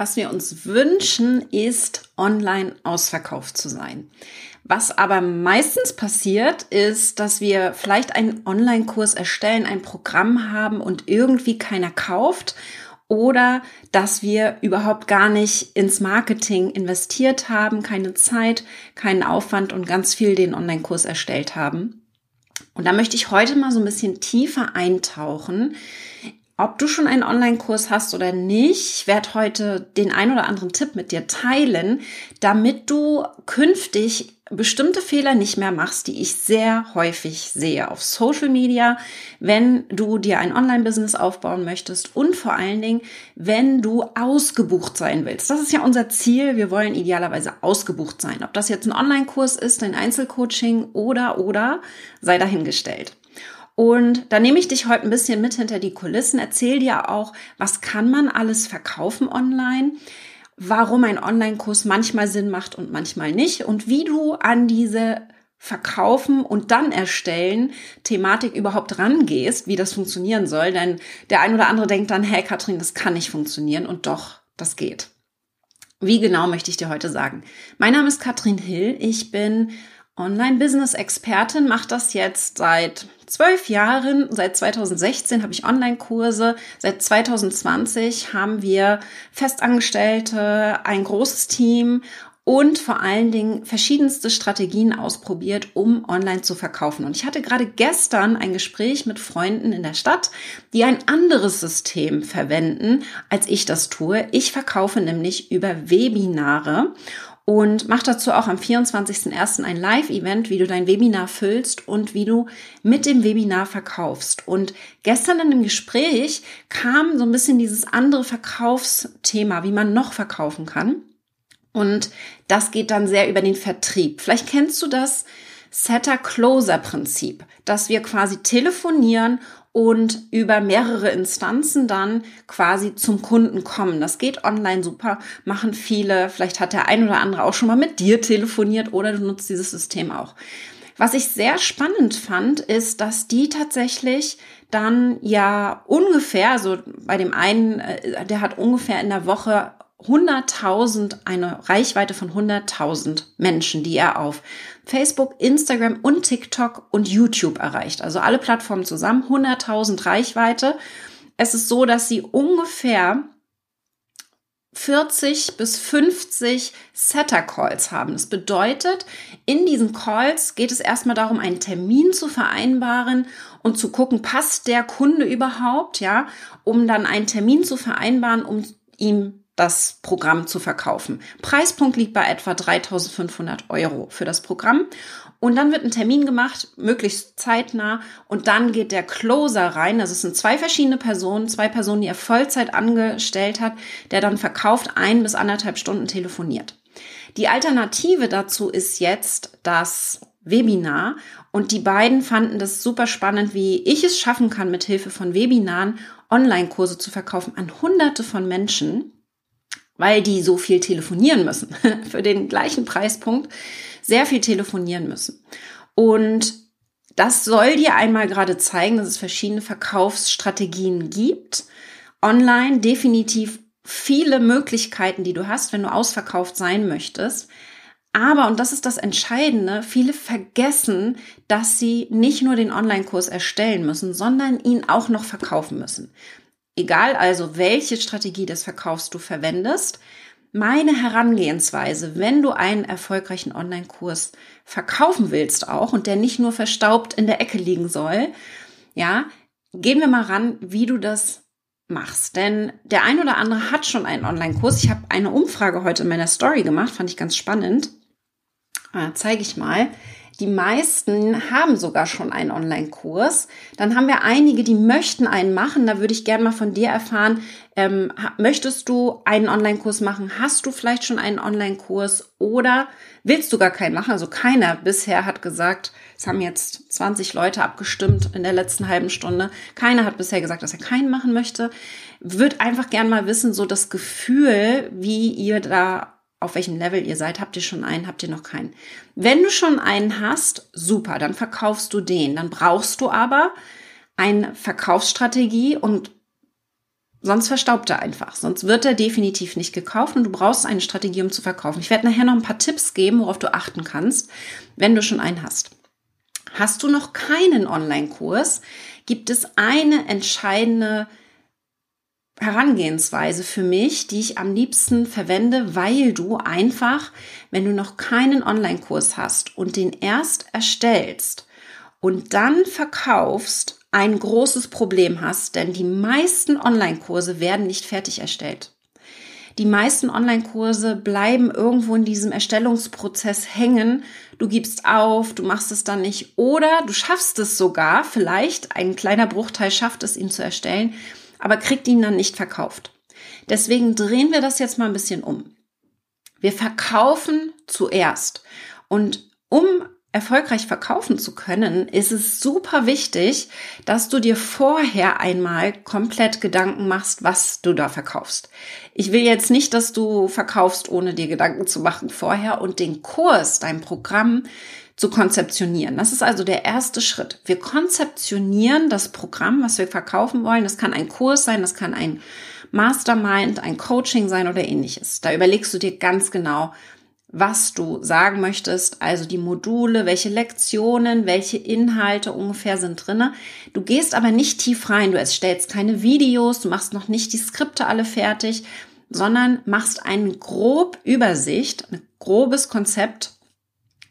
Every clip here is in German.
Was wir uns wünschen, ist online ausverkauft zu sein. Was aber meistens passiert, ist, dass wir vielleicht einen Online-Kurs erstellen, ein Programm haben und irgendwie keiner kauft oder dass wir überhaupt gar nicht ins Marketing investiert haben, keine Zeit, keinen Aufwand und ganz viel den Online-Kurs erstellt haben. Und da möchte ich heute mal so ein bisschen tiefer eintauchen ob du schon einen Online-Kurs hast oder nicht, ich werde heute den ein oder anderen Tipp mit dir teilen, damit du künftig bestimmte Fehler nicht mehr machst, die ich sehr häufig sehe auf Social Media, wenn du dir ein Online-Business aufbauen möchtest und vor allen Dingen, wenn du ausgebucht sein willst. Das ist ja unser Ziel. Wir wollen idealerweise ausgebucht sein. Ob das jetzt ein Online-Kurs ist, ein Einzelcoaching oder, oder, sei dahingestellt. Und da nehme ich dich heute ein bisschen mit hinter die Kulissen, erzähle dir auch, was kann man alles verkaufen online, warum ein Online-Kurs manchmal Sinn macht und manchmal nicht und wie du an diese Verkaufen und dann erstellen Thematik überhaupt rangehst, wie das funktionieren soll. Denn der ein oder andere denkt dann, hey Katrin, das kann nicht funktionieren und doch, das geht. Wie genau möchte ich dir heute sagen? Mein Name ist Katrin Hill. Ich bin Online-Business-Expertin, mache das jetzt seit zwölf Jahren. Seit 2016 habe ich Online-Kurse. Seit 2020 haben wir Festangestellte, ein großes Team und vor allen Dingen verschiedenste Strategien ausprobiert, um online zu verkaufen. Und ich hatte gerade gestern ein Gespräch mit Freunden in der Stadt, die ein anderes System verwenden, als ich das tue. Ich verkaufe nämlich über Webinare und mach dazu auch am 24.01. ein Live-Event, wie du dein Webinar füllst und wie du mit dem Webinar verkaufst. Und gestern in dem Gespräch kam so ein bisschen dieses andere Verkaufsthema, wie man noch verkaufen kann. Und das geht dann sehr über den Vertrieb. Vielleicht kennst du das Setter-Closer-Prinzip, dass wir quasi telefonieren und über mehrere Instanzen dann quasi zum Kunden kommen. Das geht online super, machen viele. Vielleicht hat der ein oder andere auch schon mal mit dir telefoniert oder du nutzt dieses System auch. Was ich sehr spannend fand, ist, dass die tatsächlich dann ja ungefähr, so bei dem einen, äh, der hat ungefähr in der Woche 100.000, eine Reichweite von 100.000 Menschen, die er auf Facebook, Instagram und TikTok und YouTube erreicht. Also alle Plattformen zusammen, 100.000 Reichweite. Es ist so, dass sie ungefähr 40 bis 50 Setter-Calls haben. Das bedeutet, in diesen Calls geht es erstmal darum, einen Termin zu vereinbaren und zu gucken, passt der Kunde überhaupt, ja, um dann einen Termin zu vereinbaren, um ihm das Programm zu verkaufen. Preispunkt liegt bei etwa 3500 Euro für das Programm. Und dann wird ein Termin gemacht, möglichst zeitnah. Und dann geht der Closer rein. Es sind zwei verschiedene Personen, zwei Personen, die er Vollzeit angestellt hat, der dann verkauft, ein bis anderthalb Stunden telefoniert. Die Alternative dazu ist jetzt das Webinar. Und die beiden fanden das super spannend, wie ich es schaffen kann, mit Hilfe von Webinaren Online-Kurse zu verkaufen an hunderte von Menschen weil die so viel telefonieren müssen. Für den gleichen Preispunkt sehr viel telefonieren müssen. Und das soll dir einmal gerade zeigen, dass es verschiedene Verkaufsstrategien gibt. Online definitiv viele Möglichkeiten, die du hast, wenn du ausverkauft sein möchtest. Aber, und das ist das Entscheidende, viele vergessen, dass sie nicht nur den Online-Kurs erstellen müssen, sondern ihn auch noch verkaufen müssen. Egal also, welche Strategie des Verkaufs du verwendest, meine Herangehensweise, wenn du einen erfolgreichen Online-Kurs verkaufen willst auch und der nicht nur verstaubt in der Ecke liegen soll, ja, gehen wir mal ran, wie du das machst. Denn der ein oder andere hat schon einen Online-Kurs. Ich habe eine Umfrage heute in meiner Story gemacht, fand ich ganz spannend. Äh, Zeige ich mal. Die meisten haben sogar schon einen Online-Kurs. Dann haben wir einige, die möchten einen machen. Da würde ich gerne mal von dir erfahren, ähm, möchtest du einen Online-Kurs machen? Hast du vielleicht schon einen Online-Kurs oder willst du gar keinen machen? Also keiner bisher hat gesagt, es haben jetzt 20 Leute abgestimmt in der letzten halben Stunde. Keiner hat bisher gesagt, dass er keinen machen möchte. Würde einfach gerne mal wissen, so das Gefühl, wie ihr da auf welchem Level ihr seid. Habt ihr schon einen, habt ihr noch keinen? Wenn du schon einen hast, super, dann verkaufst du den. Dann brauchst du aber eine Verkaufsstrategie und sonst verstaubt er einfach. Sonst wird er definitiv nicht gekauft und du brauchst eine Strategie, um zu verkaufen. Ich werde nachher noch ein paar Tipps geben, worauf du achten kannst, wenn du schon einen hast. Hast du noch keinen Online-Kurs, gibt es eine entscheidende Herangehensweise für mich, die ich am liebsten verwende, weil du einfach, wenn du noch keinen Online-Kurs hast und den erst erstellst und dann verkaufst, ein großes Problem hast, denn die meisten Online-Kurse werden nicht fertig erstellt. Die meisten Online-Kurse bleiben irgendwo in diesem Erstellungsprozess hängen. Du gibst auf, du machst es dann nicht oder du schaffst es sogar, vielleicht ein kleiner Bruchteil schafft es, ihn zu erstellen, aber kriegt ihn dann nicht verkauft. Deswegen drehen wir das jetzt mal ein bisschen um. Wir verkaufen zuerst. Und um erfolgreich verkaufen zu können, ist es super wichtig, dass du dir vorher einmal komplett Gedanken machst, was du da verkaufst. Ich will jetzt nicht, dass du verkaufst, ohne dir Gedanken zu machen vorher und den Kurs, dein Programm zu konzeptionieren. Das ist also der erste Schritt. Wir konzeptionieren das Programm, was wir verkaufen wollen. Das kann ein Kurs sein, das kann ein Mastermind, ein Coaching sein oder ähnliches. Da überlegst du dir ganz genau, was du sagen möchtest, also die Module, welche Lektionen, welche Inhalte ungefähr sind drinne. Du gehst aber nicht tief rein, du erstellst keine Videos, du machst noch nicht die Skripte alle fertig, sondern machst eine grob Übersicht, ein grobes Konzept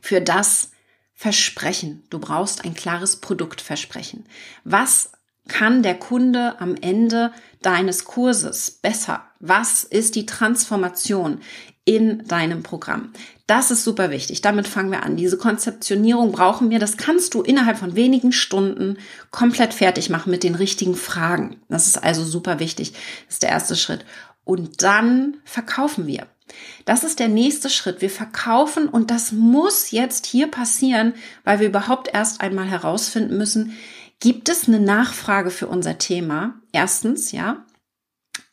für das, Versprechen. Du brauchst ein klares Produktversprechen. Was kann der Kunde am Ende deines Kurses besser? Was ist die Transformation in deinem Programm? Das ist super wichtig. Damit fangen wir an. Diese Konzeptionierung brauchen wir. Das kannst du innerhalb von wenigen Stunden komplett fertig machen mit den richtigen Fragen. Das ist also super wichtig. Das ist der erste Schritt. Und dann verkaufen wir. Das ist der nächste Schritt. Wir verkaufen und das muss jetzt hier passieren, weil wir überhaupt erst einmal herausfinden müssen, gibt es eine Nachfrage für unser Thema? Erstens, ja.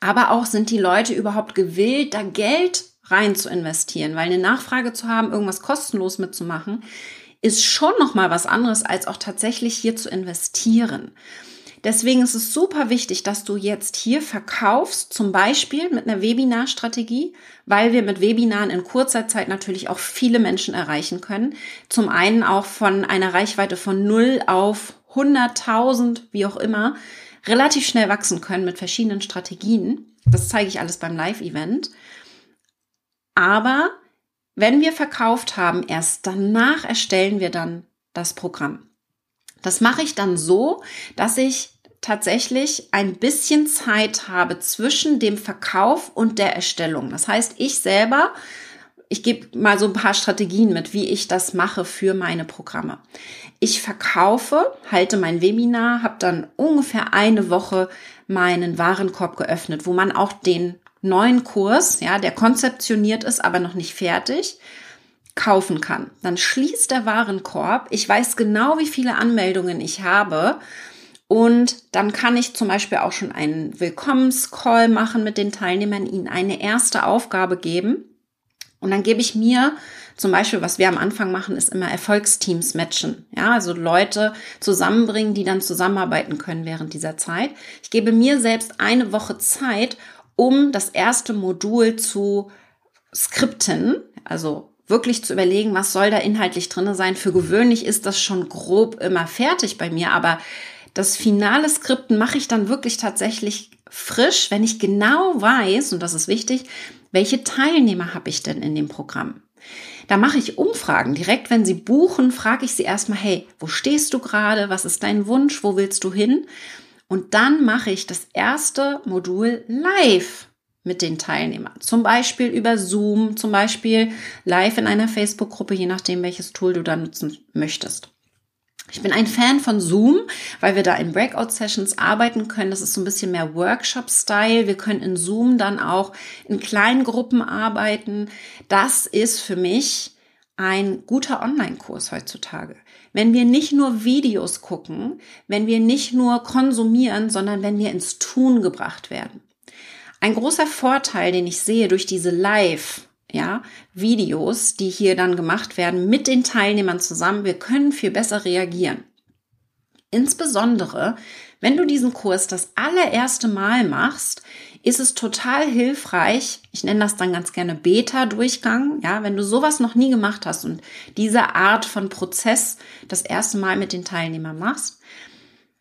Aber auch sind die Leute überhaupt gewillt, da Geld rein zu investieren, weil eine Nachfrage zu haben, irgendwas kostenlos mitzumachen, ist schon noch mal was anderes als auch tatsächlich hier zu investieren. Deswegen ist es super wichtig, dass du jetzt hier verkaufst, zum Beispiel mit einer Webinarstrategie, weil wir mit Webinaren in kurzer Zeit natürlich auch viele Menschen erreichen können. Zum einen auch von einer Reichweite von 0 auf 100.000, wie auch immer, relativ schnell wachsen können mit verschiedenen Strategien. Das zeige ich alles beim Live-Event. Aber wenn wir verkauft haben, erst danach erstellen wir dann das Programm. Das mache ich dann so, dass ich tatsächlich ein bisschen Zeit habe zwischen dem Verkauf und der Erstellung. Das heißt, ich selber, ich gebe mal so ein paar Strategien mit, wie ich das mache für meine Programme. Ich verkaufe, halte mein Webinar, habe dann ungefähr eine Woche meinen Warenkorb geöffnet, wo man auch den neuen Kurs, ja, der konzeptioniert ist, aber noch nicht fertig, kaufen kann. Dann schließt der Warenkorb. Ich weiß genau, wie viele Anmeldungen ich habe und dann kann ich zum Beispiel auch schon einen Willkommenscall machen mit den Teilnehmern, ihnen eine erste Aufgabe geben. Und dann gebe ich mir zum Beispiel, was wir am Anfang machen, ist immer Erfolgsteams matchen. Ja, also Leute zusammenbringen, die dann zusammenarbeiten können während dieser Zeit. Ich gebe mir selbst eine Woche Zeit, um das erste Modul zu skripten, also wirklich zu überlegen, was soll da inhaltlich drinne sein. Für gewöhnlich ist das schon grob immer fertig bei mir, aber das finale Skripten mache ich dann wirklich tatsächlich frisch, wenn ich genau weiß, und das ist wichtig, welche Teilnehmer habe ich denn in dem Programm? Da mache ich Umfragen. Direkt, wenn Sie buchen, frage ich Sie erstmal, hey, wo stehst du gerade? Was ist dein Wunsch? Wo willst du hin? Und dann mache ich das erste Modul live mit den Teilnehmern. Zum Beispiel über Zoom, zum Beispiel live in einer Facebook-Gruppe, je nachdem, welches Tool du da nutzen möchtest. Ich bin ein Fan von Zoom, weil wir da in Breakout-Sessions arbeiten können. Das ist so ein bisschen mehr Workshop-Style. Wir können in Zoom dann auch in kleinen Gruppen arbeiten. Das ist für mich ein guter Online-Kurs heutzutage. Wenn wir nicht nur Videos gucken, wenn wir nicht nur konsumieren, sondern wenn wir ins Tun gebracht werden. Ein großer Vorteil, den ich sehe durch diese Live ja, Videos, die hier dann gemacht werden mit den Teilnehmern zusammen. Wir können viel besser reagieren. Insbesondere, wenn du diesen Kurs das allererste Mal machst, ist es total hilfreich. Ich nenne das dann ganz gerne Beta-Durchgang. Ja, wenn du sowas noch nie gemacht hast und diese Art von Prozess das erste Mal mit den Teilnehmern machst,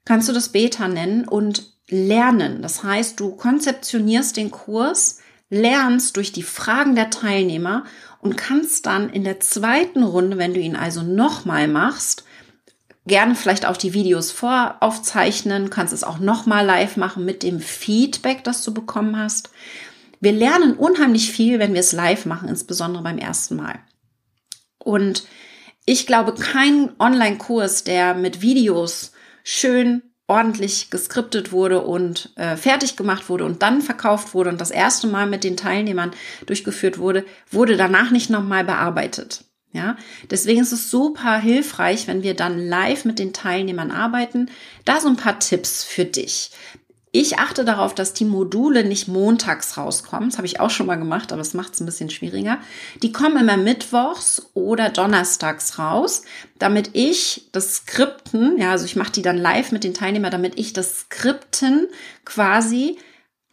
kannst du das Beta nennen und lernen. Das heißt, du konzeptionierst den Kurs lernst durch die Fragen der Teilnehmer und kannst dann in der zweiten Runde, wenn du ihn also nochmal machst, gerne vielleicht auch die Videos voraufzeichnen, kannst es auch nochmal live machen mit dem Feedback, das du bekommen hast. Wir lernen unheimlich viel, wenn wir es live machen, insbesondere beim ersten Mal. Und ich glaube, kein Online-Kurs, der mit Videos schön ordentlich geskriptet wurde und äh, fertig gemacht wurde und dann verkauft wurde und das erste Mal mit den Teilnehmern durchgeführt wurde, wurde danach nicht nochmal bearbeitet. Ja, deswegen ist es super hilfreich, wenn wir dann live mit den Teilnehmern arbeiten. Da so ein paar Tipps für dich. Ich achte darauf, dass die Module nicht montags rauskommen. Das habe ich auch schon mal gemacht, aber es macht es ein bisschen schwieriger. Die kommen immer mittwochs oder donnerstags raus, damit ich das Skripten, ja, also ich mache die dann live mit den Teilnehmern, damit ich das Skripten quasi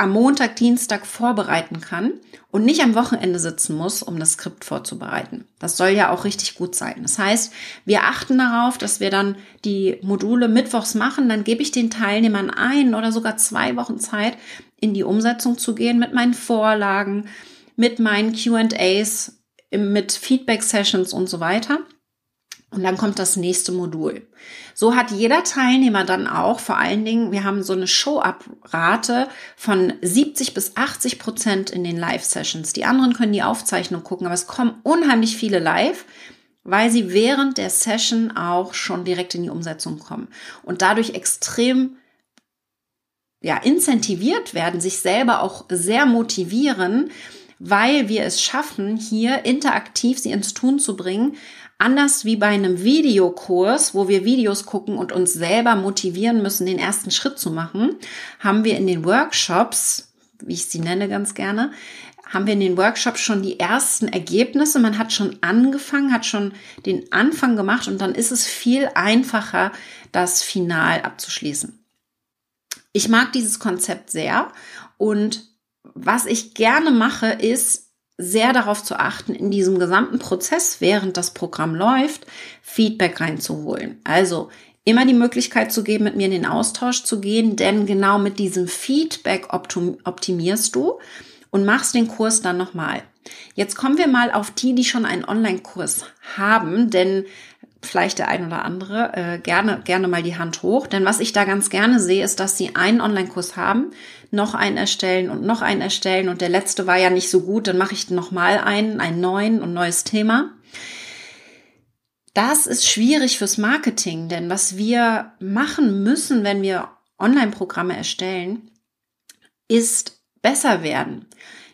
am Montag, Dienstag vorbereiten kann und nicht am Wochenende sitzen muss, um das Skript vorzubereiten. Das soll ja auch richtig gut sein. Das heißt, wir achten darauf, dass wir dann die Module mittwochs machen, dann gebe ich den Teilnehmern ein oder sogar zwei Wochen Zeit, in die Umsetzung zu gehen mit meinen Vorlagen, mit meinen QAs, mit Feedback-Sessions und so weiter. Und dann kommt das nächste Modul. So hat jeder Teilnehmer dann auch, vor allen Dingen, wir haben so eine Show-Up-Rate von 70 bis 80 Prozent in den Live-Sessions. Die anderen können die Aufzeichnung gucken, aber es kommen unheimlich viele live, weil sie während der Session auch schon direkt in die Umsetzung kommen und dadurch extrem ja, incentiviert werden, sich selber auch sehr motivieren, weil wir es schaffen, hier interaktiv sie ins Tun zu bringen, Anders wie bei einem Videokurs, wo wir Videos gucken und uns selber motivieren müssen, den ersten Schritt zu machen, haben wir in den Workshops, wie ich sie nenne ganz gerne, haben wir in den Workshops schon die ersten Ergebnisse. Man hat schon angefangen, hat schon den Anfang gemacht und dann ist es viel einfacher, das Final abzuschließen. Ich mag dieses Konzept sehr und was ich gerne mache, ist, sehr darauf zu achten, in diesem gesamten Prozess, während das Programm läuft, Feedback reinzuholen. Also immer die Möglichkeit zu geben, mit mir in den Austausch zu gehen, denn genau mit diesem Feedback optimierst du und machst den Kurs dann nochmal. Jetzt kommen wir mal auf die, die schon einen Online-Kurs haben, denn vielleicht der ein oder andere, äh, gerne, gerne mal die Hand hoch. Denn was ich da ganz gerne sehe, ist, dass sie einen Online-Kurs haben, noch einen erstellen und noch einen erstellen und der letzte war ja nicht so gut, dann mache ich noch mal einen, einen neuen und neues Thema. Das ist schwierig fürs Marketing, denn was wir machen müssen, wenn wir Online-Programme erstellen, ist besser werden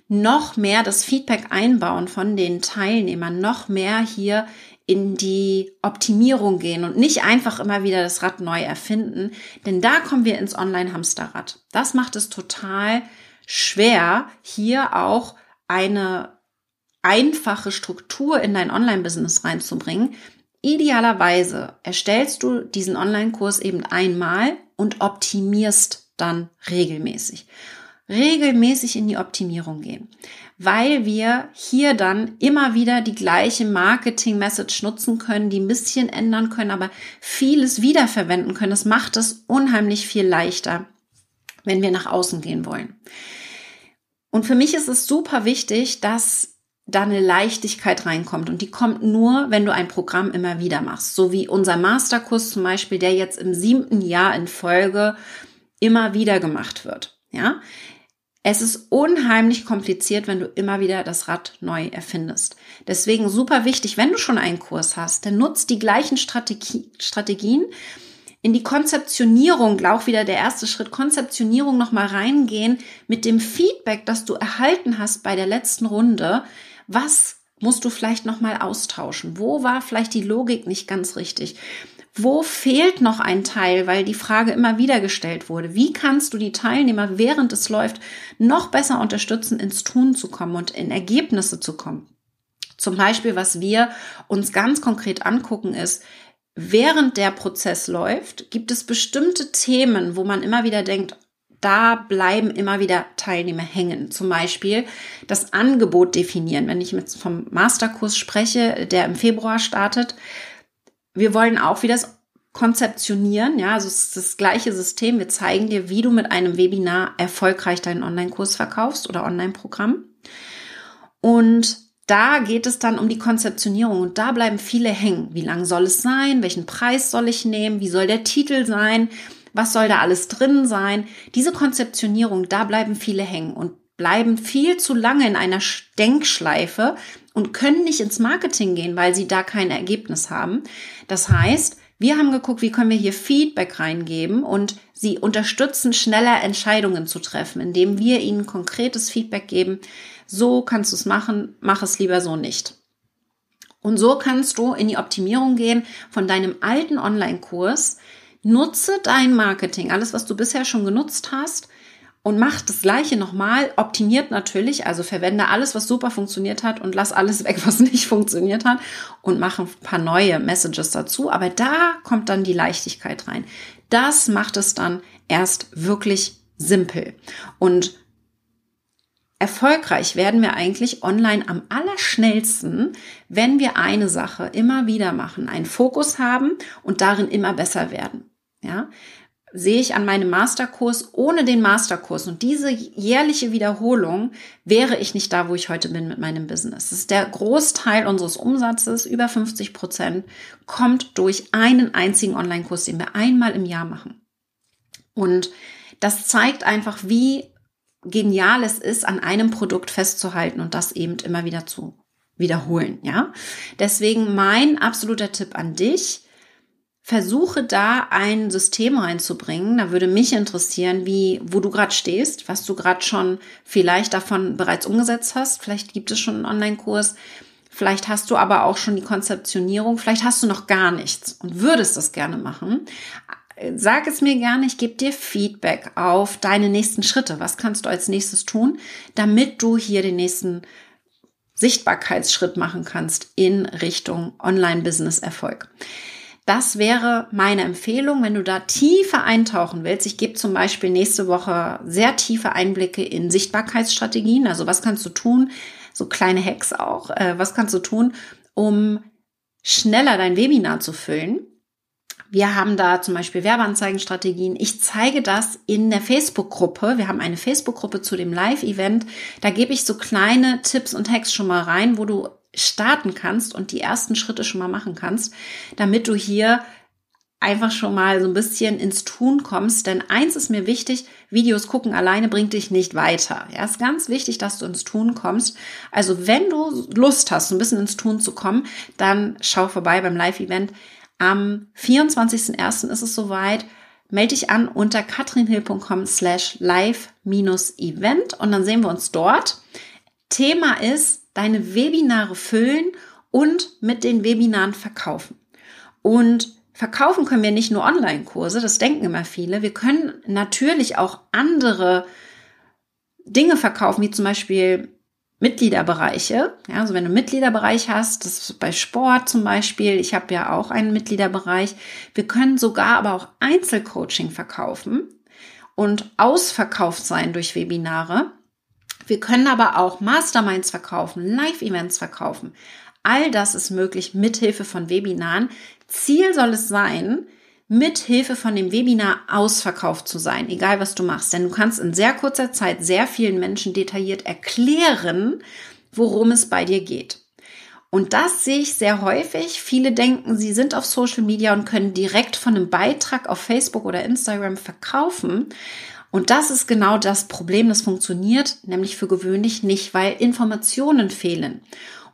noch mehr das Feedback einbauen von den Teilnehmern, noch mehr hier in die Optimierung gehen und nicht einfach immer wieder das Rad neu erfinden, denn da kommen wir ins Online-Hamsterrad. Das macht es total schwer, hier auch eine einfache Struktur in dein Online-Business reinzubringen. Idealerweise erstellst du diesen Online-Kurs eben einmal und optimierst dann regelmäßig. Regelmäßig in die Optimierung gehen weil wir hier dann immer wieder die gleiche Marketing-Message nutzen können, die ein bisschen ändern können, aber vieles wiederverwenden können. Das macht es unheimlich viel leichter, wenn wir nach außen gehen wollen. Und für mich ist es super wichtig, dass da eine Leichtigkeit reinkommt. Und die kommt nur, wenn du ein Programm immer wieder machst. So wie unser Masterkurs zum Beispiel, der jetzt im siebten Jahr in Folge immer wieder gemacht wird. Ja, es ist unheimlich kompliziert, wenn du immer wieder das Rad neu erfindest. Deswegen super wichtig, wenn du schon einen Kurs hast, dann nutzt die gleichen Strategie, Strategien. In die Konzeptionierung, auch wieder der erste Schritt, Konzeptionierung nochmal reingehen mit dem Feedback, das du erhalten hast bei der letzten Runde. Was musst du vielleicht nochmal austauschen? Wo war vielleicht die Logik nicht ganz richtig? Wo fehlt noch ein Teil, weil die Frage immer wieder gestellt wurde? Wie kannst du die Teilnehmer, während es läuft, noch besser unterstützen, ins Tun zu kommen und in Ergebnisse zu kommen? Zum Beispiel, was wir uns ganz konkret angucken, ist, während der Prozess läuft, gibt es bestimmte Themen, wo man immer wieder denkt, da bleiben immer wieder Teilnehmer hängen. Zum Beispiel das Angebot definieren. Wenn ich jetzt vom Masterkurs spreche, der im Februar startet, wir wollen auch wieder das konzeptionieren, ja, also es ist das gleiche System. Wir zeigen dir, wie du mit einem Webinar erfolgreich deinen Online-Kurs verkaufst oder Online-Programm. Und da geht es dann um die Konzeptionierung und da bleiben viele hängen. Wie lang soll es sein? Welchen Preis soll ich nehmen? Wie soll der Titel sein? Was soll da alles drin sein? Diese Konzeptionierung, da bleiben viele hängen und bleiben viel zu lange in einer Denkschleife und können nicht ins Marketing gehen, weil sie da kein Ergebnis haben. Das heißt, wir haben geguckt, wie können wir hier Feedback reingeben und sie unterstützen, schneller Entscheidungen zu treffen, indem wir ihnen konkretes Feedback geben. So kannst du es machen, mach es lieber so nicht. Und so kannst du in die Optimierung gehen von deinem alten Online-Kurs. Nutze dein Marketing, alles, was du bisher schon genutzt hast, und mach das gleiche nochmal, optimiert natürlich, also verwende alles, was super funktioniert hat und lass alles weg, was nicht funktioniert hat und mach ein paar neue Messages dazu. Aber da kommt dann die Leichtigkeit rein. Das macht es dann erst wirklich simpel. Und erfolgreich werden wir eigentlich online am allerschnellsten, wenn wir eine Sache immer wieder machen, einen Fokus haben und darin immer besser werden. Ja, sehe ich an meinem Masterkurs, ohne den Masterkurs und diese jährliche Wiederholung wäre ich nicht da, wo ich heute bin mit meinem Business. Das ist der Großteil unseres Umsatzes, über 50 Prozent, kommt durch einen einzigen Online-Kurs, den wir einmal im Jahr machen. Und das zeigt einfach, wie genial es ist, an einem Produkt festzuhalten und das eben immer wieder zu wiederholen, ja. Deswegen mein absoluter Tipp an dich, versuche da ein System reinzubringen. Da würde mich interessieren, wie, wo du gerade stehst, was du gerade schon vielleicht davon bereits umgesetzt hast. Vielleicht gibt es schon einen Online-Kurs. Vielleicht hast du aber auch schon die Konzeptionierung. Vielleicht hast du noch gar nichts und würdest das gerne machen. Sag es mir gerne, ich gebe dir Feedback auf deine nächsten Schritte. Was kannst du als nächstes tun, damit du hier den nächsten Sichtbarkeitsschritt machen kannst in Richtung Online-Business-Erfolg. Das wäre meine Empfehlung, wenn du da tiefer eintauchen willst. Ich gebe zum Beispiel nächste Woche sehr tiefe Einblicke in Sichtbarkeitsstrategien. Also was kannst du tun? So kleine Hacks auch. Äh, was kannst du tun, um schneller dein Webinar zu füllen? Wir haben da zum Beispiel Werbeanzeigenstrategien. Ich zeige das in der Facebook-Gruppe. Wir haben eine Facebook-Gruppe zu dem Live-Event. Da gebe ich so kleine Tipps und Hacks schon mal rein, wo du starten kannst und die ersten Schritte schon mal machen kannst, damit du hier einfach schon mal so ein bisschen ins Tun kommst. Denn eins ist mir wichtig, Videos gucken alleine bringt dich nicht weiter. Ja, ist ganz wichtig, dass du ins Tun kommst. Also wenn du Lust hast, ein bisschen ins Tun zu kommen, dann schau vorbei beim Live-Event. Am 24.01. ist es soweit. Melde dich an unter katrinhill.com slash live-event und dann sehen wir uns dort. Thema ist deine Webinare füllen und mit den Webinaren verkaufen. Und verkaufen können wir nicht nur Online-Kurse, das denken immer viele. Wir können natürlich auch andere Dinge verkaufen, wie zum Beispiel Mitgliederbereiche. Ja, also wenn du einen Mitgliederbereich hast, das ist bei Sport zum Beispiel, ich habe ja auch einen Mitgliederbereich. Wir können sogar aber auch Einzelcoaching verkaufen und ausverkauft sein durch Webinare. Wir können aber auch Masterminds verkaufen, Live-Events verkaufen. All das ist möglich mithilfe von Webinaren. Ziel soll es sein, mithilfe von dem Webinar ausverkauft zu sein, egal was du machst. Denn du kannst in sehr kurzer Zeit sehr vielen Menschen detailliert erklären, worum es bei dir geht. Und das sehe ich sehr häufig. Viele denken, sie sind auf Social Media und können direkt von einem Beitrag auf Facebook oder Instagram verkaufen. Und das ist genau das Problem, das funktioniert nämlich für gewöhnlich nicht, weil Informationen fehlen.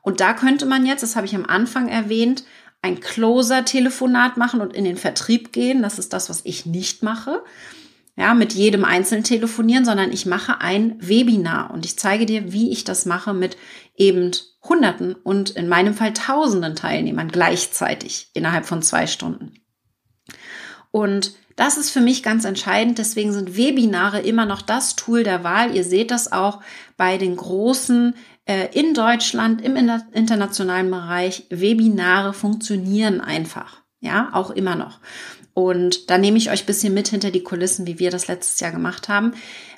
Und da könnte man jetzt, das habe ich am Anfang erwähnt, ein Closer-Telefonat machen und in den Vertrieb gehen. Das ist das, was ich nicht mache. Ja, mit jedem einzeln telefonieren, sondern ich mache ein Webinar und ich zeige dir, wie ich das mache mit eben Hunderten und in meinem Fall Tausenden Teilnehmern gleichzeitig innerhalb von zwei Stunden. Und das ist für mich ganz entscheidend. Deswegen sind Webinare immer noch das Tool der Wahl. Ihr seht das auch bei den großen äh, in Deutschland im internationalen Bereich. Webinare funktionieren einfach. Ja, auch immer noch. Und da nehme ich euch bisschen mit hinter die Kulissen, wie wir das letztes Jahr gemacht haben.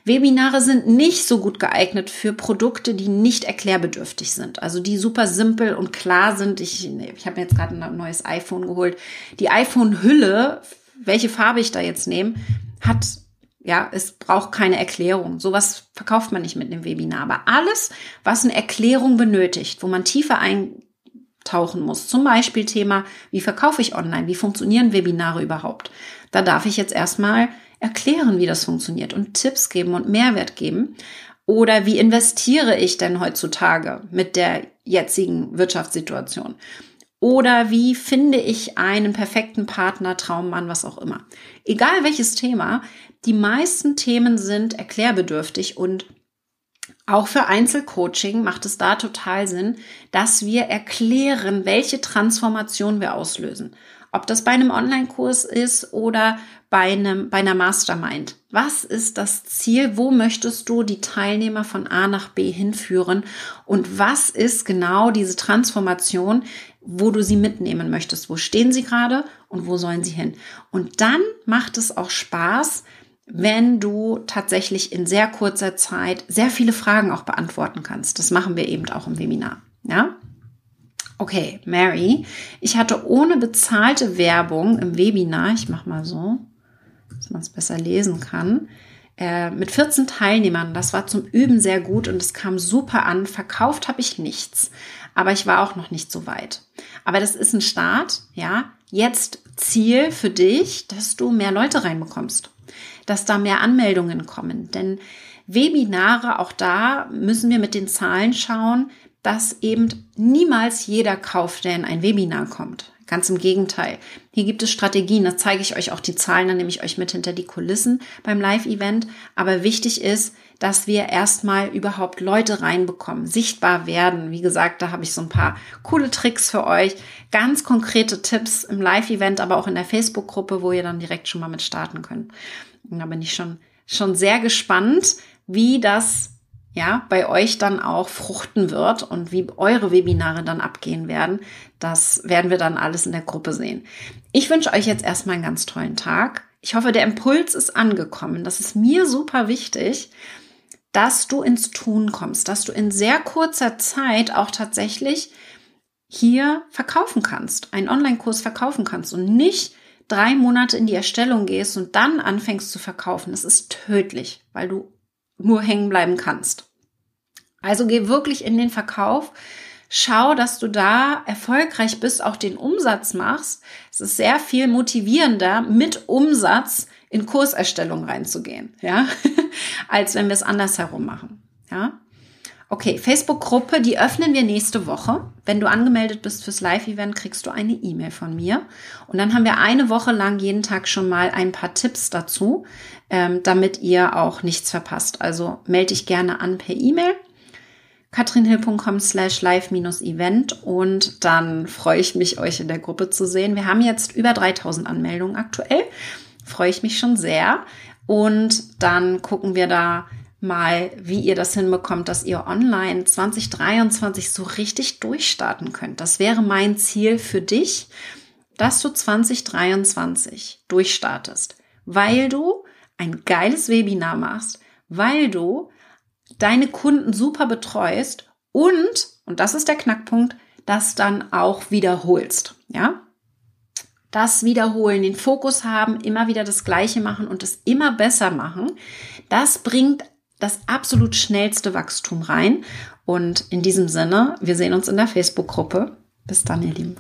Webinare sind nicht so gut geeignet für Produkte, die nicht erklärbedürftig sind. Also die super simpel und klar sind. Ich, ich habe mir jetzt gerade ein neues iPhone geholt. Die iPhone-Hülle, welche Farbe ich da jetzt nehme, hat ja, es braucht keine Erklärung. Sowas verkauft man nicht mit einem Webinar. Aber alles, was eine Erklärung benötigt, wo man tiefer eintauchen muss, zum Beispiel Thema, wie verkaufe ich online, wie funktionieren Webinare überhaupt, da darf ich jetzt erstmal erklären, wie das funktioniert und Tipps geben und Mehrwert geben. Oder wie investiere ich denn heutzutage mit der jetzigen Wirtschaftssituation? Oder wie finde ich einen perfekten Partner, Traummann, was auch immer. Egal welches Thema, die meisten Themen sind erklärbedürftig und auch für Einzelcoaching macht es da total Sinn, dass wir erklären, welche Transformation wir auslösen. Ob das bei einem Online-Kurs ist oder bei, einem, bei einer Mastermind. Was ist das Ziel? Wo möchtest du die Teilnehmer von A nach B hinführen? Und was ist genau diese Transformation, wo du sie mitnehmen möchtest? Wo stehen sie gerade und wo sollen sie hin? Und dann macht es auch Spaß, wenn du tatsächlich in sehr kurzer Zeit sehr viele Fragen auch beantworten kannst. Das machen wir eben auch im Webinar. Ja? Okay, Mary, ich hatte ohne bezahlte Werbung im Webinar, ich mache mal so, dass man es besser lesen kann, äh, mit 14 Teilnehmern. Das war zum Üben sehr gut und es kam super an. Verkauft habe ich nichts, aber ich war auch noch nicht so weit. Aber das ist ein Start, ja. Jetzt Ziel für dich, dass du mehr Leute reinbekommst dass da mehr Anmeldungen kommen. Denn Webinare, auch da müssen wir mit den Zahlen schauen, dass eben niemals jeder kauft, der in ein Webinar kommt. Ganz im Gegenteil. Hier gibt es Strategien, das zeige ich euch auch die Zahlen, dann nehme ich euch mit hinter die Kulissen beim Live-Event. Aber wichtig ist, dass wir erstmal überhaupt Leute reinbekommen, sichtbar werden. Wie gesagt, da habe ich so ein paar coole Tricks für euch, ganz konkrete Tipps im Live-Event, aber auch in der Facebook-Gruppe, wo ihr dann direkt schon mal mit starten könnt. Da bin ich schon, schon sehr gespannt, wie das ja, bei euch dann auch fruchten wird und wie eure Webinare dann abgehen werden. Das werden wir dann alles in der Gruppe sehen. Ich wünsche euch jetzt erstmal einen ganz tollen Tag. Ich hoffe, der Impuls ist angekommen. Das ist mir super wichtig, dass du ins Tun kommst, dass du in sehr kurzer Zeit auch tatsächlich hier verkaufen kannst, einen Online-Kurs verkaufen kannst und nicht drei Monate in die Erstellung gehst und dann anfängst zu verkaufen, das ist tödlich, weil du nur hängen bleiben kannst. Also geh wirklich in den Verkauf. Schau, dass du da erfolgreich bist, auch den Umsatz machst. Es ist sehr viel motivierender, mit Umsatz in Kurserstellung reinzugehen, ja, als wenn wir es andersherum machen, ja. Okay, Facebook-Gruppe, die öffnen wir nächste Woche. Wenn du angemeldet bist fürs Live-Event, kriegst du eine E-Mail von mir. Und dann haben wir eine Woche lang jeden Tag schon mal ein paar Tipps dazu, ähm, damit ihr auch nichts verpasst. Also melde dich gerne an per E-Mail katrinhill.com slash live-event und dann freue ich mich, euch in der Gruppe zu sehen. Wir haben jetzt über 3000 Anmeldungen aktuell. Freue ich mich schon sehr. Und dann gucken wir da, mal, wie ihr das hinbekommt, dass ihr online 2023 so richtig durchstarten könnt. Das wäre mein Ziel für dich, dass du 2023 durchstartest, weil du ein geiles Webinar machst, weil du deine Kunden super betreust und, und das ist der Knackpunkt, das dann auch wiederholst, ja? Das wiederholen, den Fokus haben, immer wieder das Gleiche machen und es immer besser machen, das bringt das absolut schnellste Wachstum rein. Und in diesem Sinne, wir sehen uns in der Facebook-Gruppe. Bis dann, ihr Lieben.